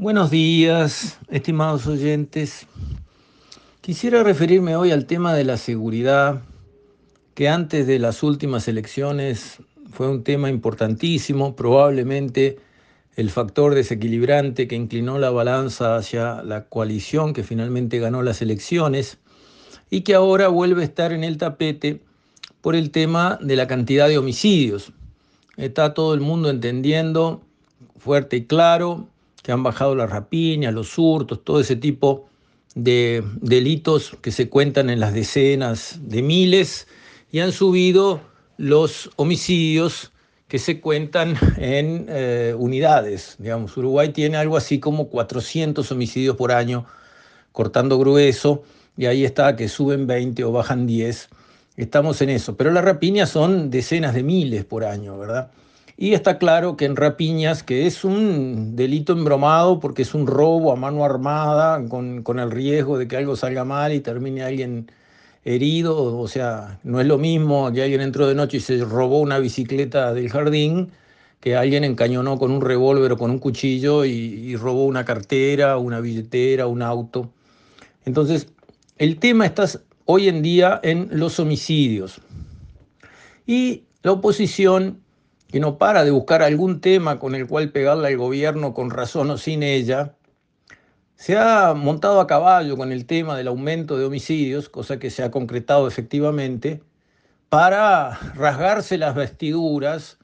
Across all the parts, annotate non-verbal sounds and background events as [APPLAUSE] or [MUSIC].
Buenos días, estimados oyentes. Quisiera referirme hoy al tema de la seguridad, que antes de las últimas elecciones fue un tema importantísimo, probablemente el factor desequilibrante que inclinó la balanza hacia la coalición que finalmente ganó las elecciones y que ahora vuelve a estar en el tapete por el tema de la cantidad de homicidios. Está todo el mundo entendiendo fuerte y claro que han bajado las rapiñas, los hurtos, todo ese tipo de delitos que se cuentan en las decenas de miles y han subido los homicidios que se cuentan en eh, unidades. Digamos, Uruguay tiene algo así como 400 homicidios por año, cortando grueso, y ahí está que suben 20 o bajan 10. Estamos en eso, pero las rapiñas son decenas de miles por año, ¿verdad? Y está claro que en rapiñas, que es un delito embromado porque es un robo a mano armada con, con, el riesgo de que algo salga mal y termine alguien herido, o sea, no es lo mismo que alguien entró de noche y se robó una bicicleta del jardín que alguien encañonó con un revólver o con un cuchillo y, y robó una cartera, una billetera, un auto. Entonces, el tema está hoy en día en los homicidios. Y la oposición que no para de buscar algún tema con el cual pegarle al gobierno con razón o sin ella, se ha montado a caballo con el tema del aumento de homicidios, cosa que se ha concretado efectivamente, para rasgarse las vestiduras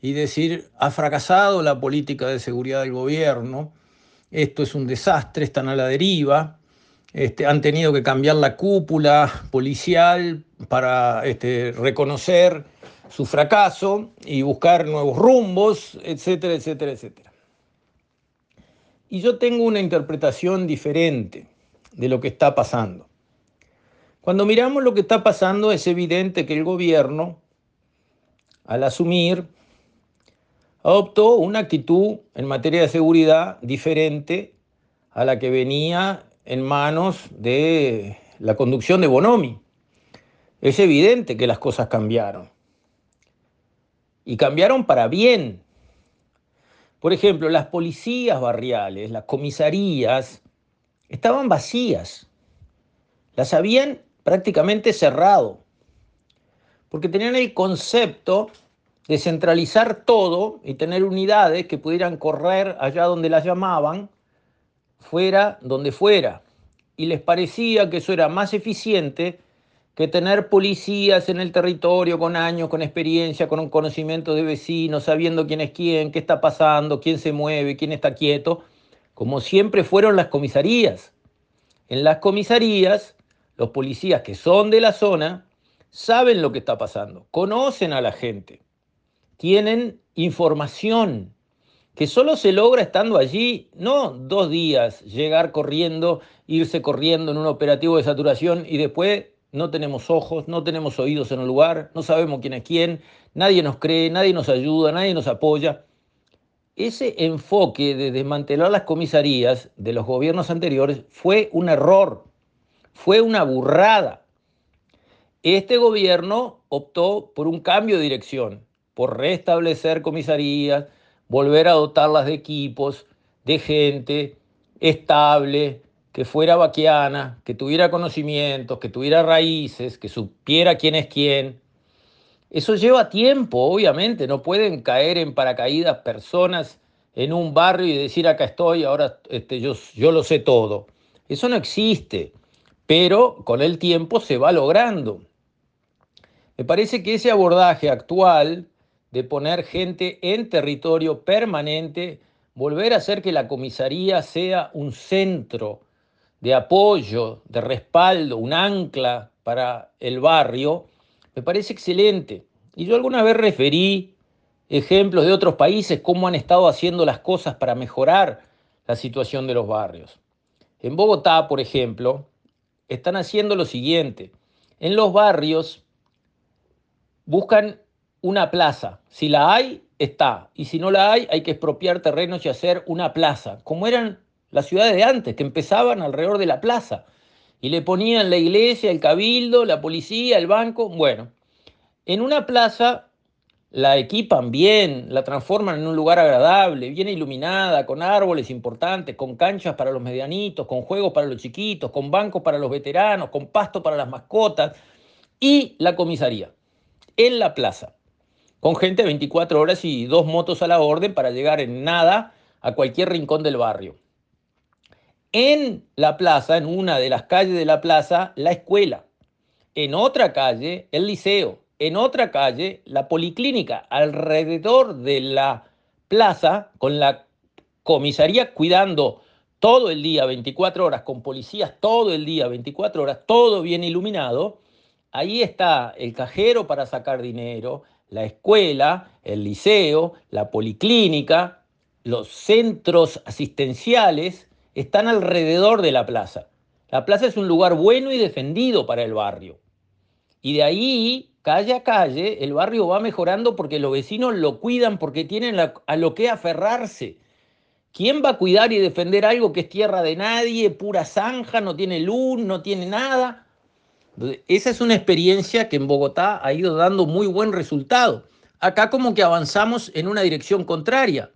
y decir, ha fracasado la política de seguridad del gobierno, esto es un desastre, están a la deriva, este, han tenido que cambiar la cúpula policial para este, reconocer su fracaso y buscar nuevos rumbos, etcétera, etcétera, etcétera. Y yo tengo una interpretación diferente de lo que está pasando. Cuando miramos lo que está pasando es evidente que el gobierno, al asumir, adoptó una actitud en materia de seguridad diferente a la que venía en manos de la conducción de Bonomi. Es evidente que las cosas cambiaron y cambiaron para bien. Por ejemplo, las policías barriales, las comisarías, estaban vacías. Las habían prácticamente cerrado, porque tenían el concepto de centralizar todo y tener unidades que pudieran correr allá donde las llamaban, fuera donde fuera. Y les parecía que eso era más eficiente que tener policías en el territorio con años, con experiencia, con un conocimiento de vecinos, sabiendo quién es quién, qué está pasando, quién se mueve, quién está quieto, como siempre fueron las comisarías. En las comisarías, los policías que son de la zona saben lo que está pasando, conocen a la gente, tienen información que solo se logra estando allí, no dos días, llegar corriendo, irse corriendo en un operativo de saturación y después no tenemos ojos, no tenemos oídos en el lugar, no sabemos quién es quién, nadie nos cree, nadie nos ayuda, nadie nos apoya. Ese enfoque de desmantelar las comisarías de los gobiernos anteriores fue un error, fue una burrada. Este gobierno optó por un cambio de dirección, por restablecer comisarías, volver a dotarlas de equipos, de gente estable, que fuera vaquiana, que tuviera conocimientos, que tuviera raíces, que supiera quién es quién. Eso lleva tiempo, obviamente, no pueden caer en paracaídas personas en un barrio y decir acá estoy, ahora este, yo, yo lo sé todo. Eso no existe, pero con el tiempo se va logrando. Me parece que ese abordaje actual de poner gente en territorio permanente, volver a hacer que la comisaría sea un centro de apoyo, de respaldo, un ancla para el barrio, me parece excelente. Y yo alguna vez referí ejemplos de otros países, cómo han estado haciendo las cosas para mejorar la situación de los barrios. En Bogotá, por ejemplo, están haciendo lo siguiente. En los barrios buscan una plaza. Si la hay, está. Y si no la hay, hay que expropiar terrenos y hacer una plaza, como eran las ciudades de antes, que empezaban alrededor de la plaza. Y le ponían la iglesia, el cabildo, la policía, el banco. Bueno, en una plaza la equipan bien, la transforman en un lugar agradable, bien iluminada, con árboles importantes, con canchas para los medianitos, con juegos para los chiquitos, con bancos para los veteranos, con pasto para las mascotas y la comisaría en la plaza, con gente 24 horas y dos motos a la orden para llegar en nada a cualquier rincón del barrio. En la plaza, en una de las calles de la plaza, la escuela. En otra calle, el liceo en otra calle la policlínica, alrededor de la plaza, con la comisaría cuidando todo el día, 24 horas, con policías todo el día, 24 horas, todo bien iluminado. Ahí está el cajero para sacar dinero, la escuela, el liceo, la policlínica, los centros asistenciales están alrededor de la plaza. La plaza es un lugar bueno y defendido para el barrio. Y de ahí calle a calle, el barrio va mejorando porque los vecinos lo cuidan, porque tienen a lo que aferrarse. ¿Quién va a cuidar y defender algo que es tierra de nadie, pura zanja, no tiene luz, no tiene nada? Esa es una experiencia que en Bogotá ha ido dando muy buen resultado. Acá como que avanzamos en una dirección contraria.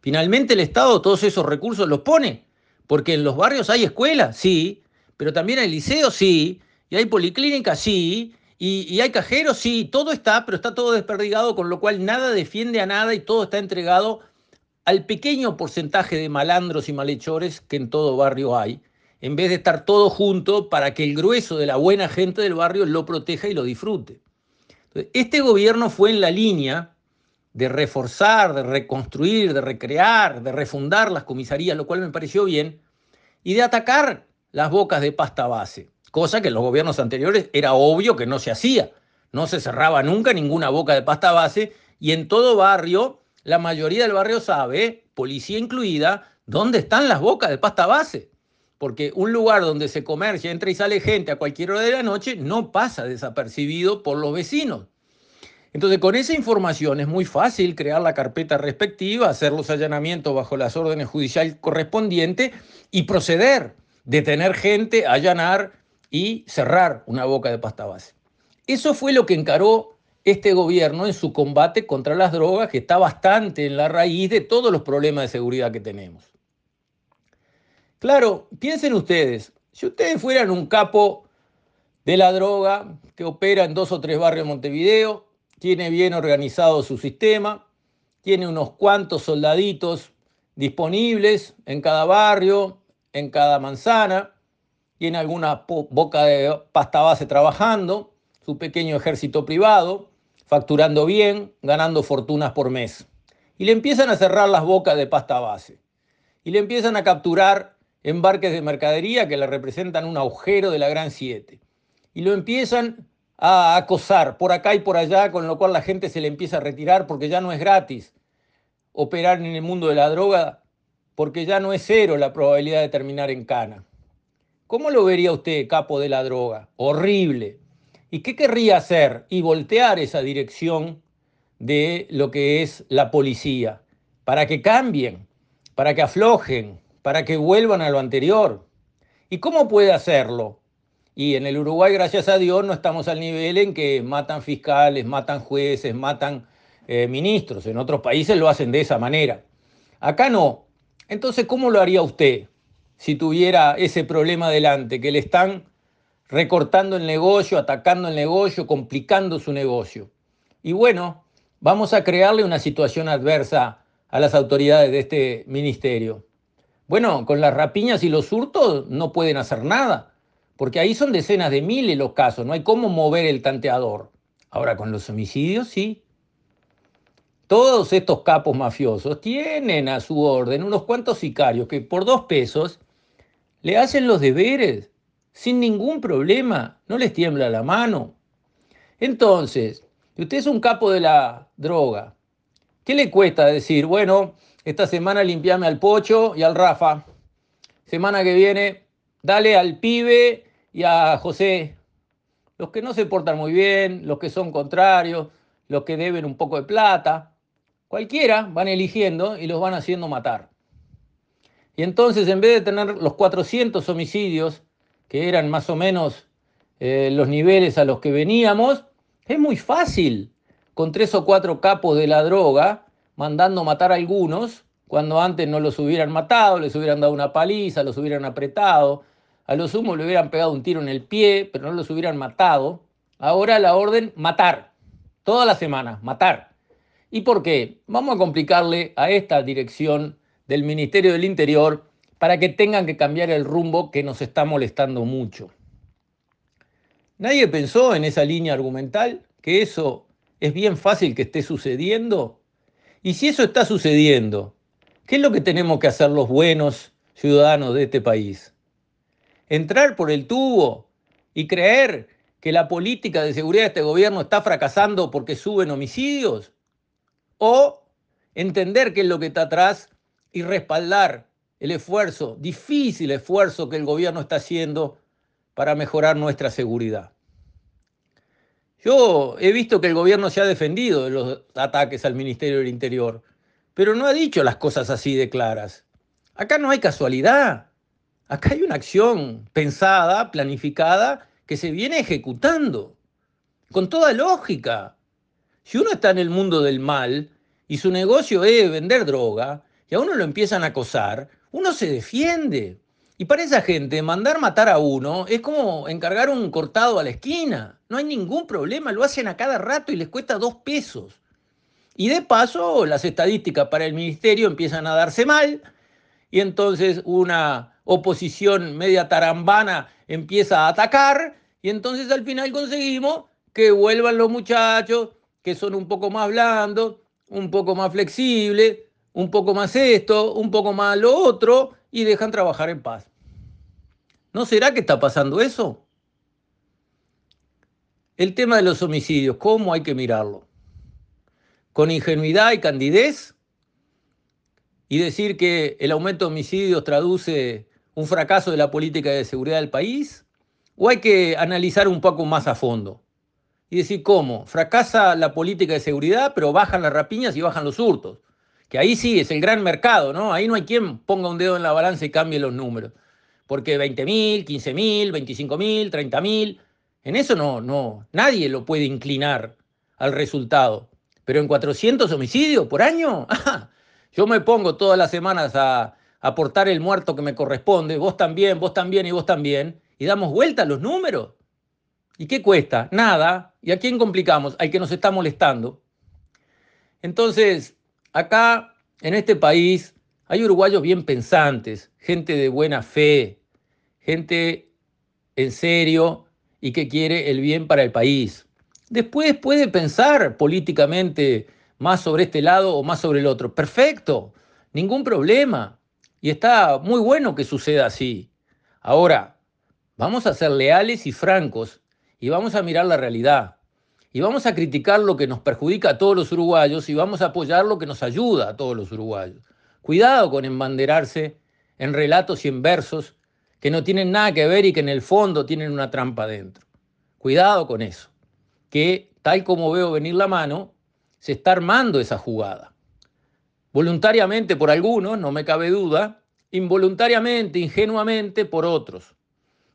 Finalmente el Estado todos esos recursos los pone, porque en los barrios hay escuelas, sí, pero también hay liceos, sí, y hay policlínicas, sí, y, hay cajeros, sí, todo está, pero está todo desperdigado, con lo cual nada defiende a nada y todo está entregado al pequeño porcentaje de malandros y malhechores que en todo barrio hay, en vez de estar todo junto para que el grueso de la buena gente del barrio lo proteja y lo disfrute. este gobierno fue en la línea de reforzar, de reconstruir, de recrear, de refundar las comisarías, lo cual me pareció bien, y de atacar las bocas de pasta base cosa que en los gobiernos anteriores era obvio que no se hacía. No se cerraba nunca ninguna boca de pasta base y en todo barrio, la mayoría del barrio sabe, policía incluida, dónde están las bocas de pasta base. Porque un lugar donde se comercia, entra y sale gente a cualquier hora de la noche, no pasa desapercibido por los vecinos. Entonces, con esa información es muy fácil crear la carpeta respectiva, hacer los allanamientos bajo las órdenes judiciales correspondientes y proceder, detener gente, allanar y cerrar una boca de pasta base. Eso fue lo que encaró este gobierno en su combate contra las drogas, que está bastante en la raíz de todos los problemas de seguridad que tenemos. Claro, piensen ustedes, si ustedes fueran un capo de la droga que opera en dos o tres barrios de Montevideo, tiene bien organizado su sistema, tiene unos cuantos soldaditos disponibles en cada barrio, en cada manzana, tiene alguna boca de pasta base trabajando, su pequeño ejército privado, facturando bien, ganando fortunas por mes. Y le empiezan a cerrar las bocas de pasta base. Y le empiezan a capturar embarques de mercadería que le representan un agujero de la Gran 7. Y lo empiezan a acosar por acá y por allá, con lo cual la gente se le empieza a retirar porque ya no es gratis operar en el mundo de la droga, porque ya no es cero la probabilidad de terminar en cana. ¿Cómo lo vería usted, capo de la droga? Horrible. ¿Y qué querría hacer? Y voltear esa dirección de lo que es la policía, para que cambien, para que aflojen, para que vuelvan a lo anterior. ¿Y cómo puede hacerlo? Y en el Uruguay, gracias a Dios, no estamos al nivel en que matan fiscales, matan jueces, matan eh, ministros. En otros países lo hacen de esa manera. Acá no. Entonces, ¿cómo lo haría usted? si tuviera ese problema delante, que le están recortando el negocio, atacando el negocio, complicando su negocio. Y bueno, vamos a crearle una situación adversa a las autoridades de este ministerio. Bueno, con las rapiñas y los hurtos no pueden hacer nada, porque ahí son decenas de miles los casos, no hay cómo mover el tanteador. Ahora con los homicidios sí. Todos estos capos mafiosos tienen a su orden unos cuantos sicarios que por dos pesos le hacen los deberes sin ningún problema, no les tiembla la mano. Entonces, usted es un capo de la droga, ¿qué le cuesta decir, bueno, esta semana limpiame al Pocho y al Rafa, semana que viene, dale al pibe y a José, los que no se portan muy bien, los que son contrarios, los que deben un poco de plata, cualquiera van eligiendo y los van haciendo matar. Y entonces, en vez de tener los 400 homicidios, que eran más o menos eh, los niveles a los que veníamos, es muy fácil, con tres o cuatro capos de la droga, mandando matar a algunos, cuando antes no los hubieran matado, les hubieran dado una paliza, los hubieran apretado, a los humos le hubieran pegado un tiro en el pie, pero no los hubieran matado. Ahora la orden, matar. Toda la semana, matar. ¿Y por qué? Vamos a complicarle a esta dirección del Ministerio del Interior para que tengan que cambiar el rumbo que nos está molestando mucho. Nadie pensó en esa línea argumental que eso es bien fácil que esté sucediendo. Y si eso está sucediendo, ¿qué es lo que tenemos que hacer los buenos ciudadanos de este país? Entrar por el tubo y creer que la política de seguridad de este gobierno está fracasando porque suben homicidios? ¿O entender qué es lo que está atrás y respaldar el esfuerzo, difícil esfuerzo que el gobierno está haciendo para mejorar nuestra seguridad. Yo he visto que el gobierno se ha defendido de los ataques al Ministerio del Interior, pero no ha dicho las cosas así de claras. Acá no hay casualidad. Acá hay una acción pensada, planificada, que se viene ejecutando, con toda lógica. Si uno está en el mundo del mal y su negocio es vender droga, y a uno lo empiezan a acosar, uno se defiende. Y para esa gente, mandar matar a uno es como encargar un cortado a la esquina. No hay ningún problema, lo hacen a cada rato y les cuesta dos pesos. Y de paso, las estadísticas para el ministerio empiezan a darse mal y entonces una oposición media tarambana empieza a atacar y entonces al final conseguimos que vuelvan los muchachos que son un poco más blandos, un poco más flexibles, un poco más esto, un poco más lo otro, y dejan trabajar en paz. ¿No será que está pasando eso? El tema de los homicidios, ¿cómo hay que mirarlo? ¿Con ingenuidad y candidez? ¿Y decir que el aumento de homicidios traduce un fracaso de la política de seguridad del país? ¿O hay que analizar un poco más a fondo? Y decir, ¿cómo? Fracasa la política de seguridad, pero bajan las rapiñas y bajan los hurtos que ahí sí es el gran mercado, ¿no? Ahí no hay quien ponga un dedo en la balanza y cambie los números. Porque 20 mil, 15 mil, 25 mil, 30 mil, en eso no, no, nadie lo puede inclinar al resultado. Pero en 400 homicidios por año, [LAUGHS] yo me pongo todas las semanas a aportar el muerto que me corresponde, vos también, vos también y vos también, y damos vuelta a los números. ¿Y qué cuesta? Nada. ¿Y a quién complicamos? Al que nos está molestando. Entonces, Acá, en este país, hay uruguayos bien pensantes, gente de buena fe, gente en serio y que quiere el bien para el país. Después puede pensar políticamente más sobre este lado o más sobre el otro. Perfecto, ningún problema. Y está muy bueno que suceda así. Ahora, vamos a ser leales y francos y vamos a mirar la realidad y vamos a criticar lo que nos perjudica a todos los uruguayos y vamos a apoyar lo que nos ayuda a todos los uruguayos. Cuidado con embanderarse en relatos y en versos que no tienen nada que ver y que en el fondo tienen una trampa dentro. Cuidado con eso, que tal como veo venir la mano, se está armando esa jugada. Voluntariamente por algunos, no me cabe duda, involuntariamente, ingenuamente por otros.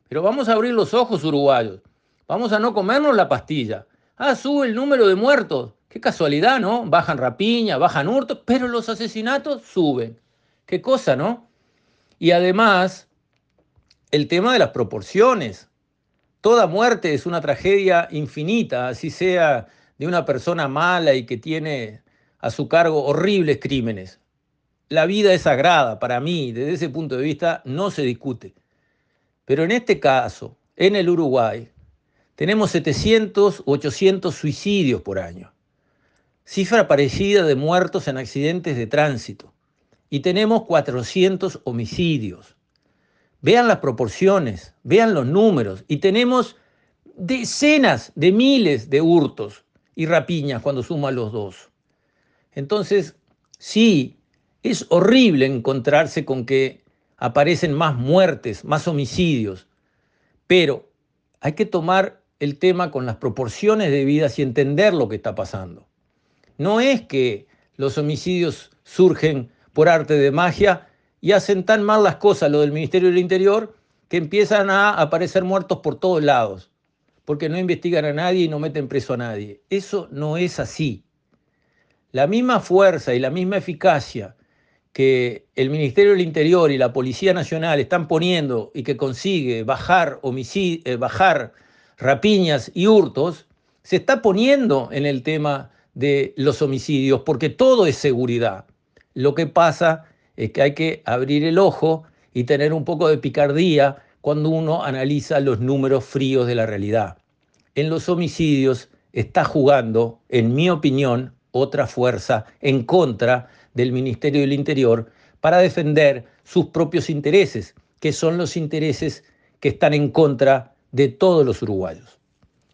Pero vamos a abrir los ojos uruguayos, vamos a no comernos la pastilla, Ah, sube el número de muertos. Qué casualidad, ¿no? Bajan rapiña, bajan hurtos, pero los asesinatos suben. Qué cosa, ¿no? Y además, el tema de las proporciones. Toda muerte es una tragedia infinita, así sea de una persona mala y que tiene a su cargo horribles crímenes. La vida es sagrada para mí, desde ese punto de vista no se discute. Pero en este caso, en el Uruguay, tenemos 700 u 800 suicidios por año, cifra parecida de muertos en accidentes de tránsito, y tenemos 400 homicidios. Vean las proporciones, vean los números, y tenemos decenas de miles de hurtos y rapiñas cuando suman los dos. Entonces, sí, es horrible encontrarse con que aparecen más muertes, más homicidios, pero hay que tomar el tema con las proporciones debidas y entender lo que está pasando. No es que los homicidios surgen por arte de magia y hacen tan mal las cosas lo del Ministerio del Interior que empiezan a aparecer muertos por todos lados. porque no investigan a nadie y no meten preso a nadie. Eso no es así. La misma fuerza y la misma eficacia que el Ministerio del Interior y la Policía Nacional están poniendo y que consigue bajar, eh, bajar rapiñas y hurtos, se está poniendo en el tema de los homicidios, porque todo es seguridad. Lo que pasa es que hay que abrir el ojo y tener un poco de picardía cuando uno analiza los números fríos de la realidad. En los homicidios está jugando, en mi opinión, otra fuerza en contra del Ministerio del Interior para defender sus propios intereses, que son los intereses que están en contra de todos los uruguayos.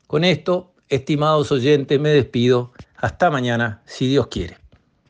Con esto, estimados oyentes, me despido. Hasta mañana, si Dios quiere.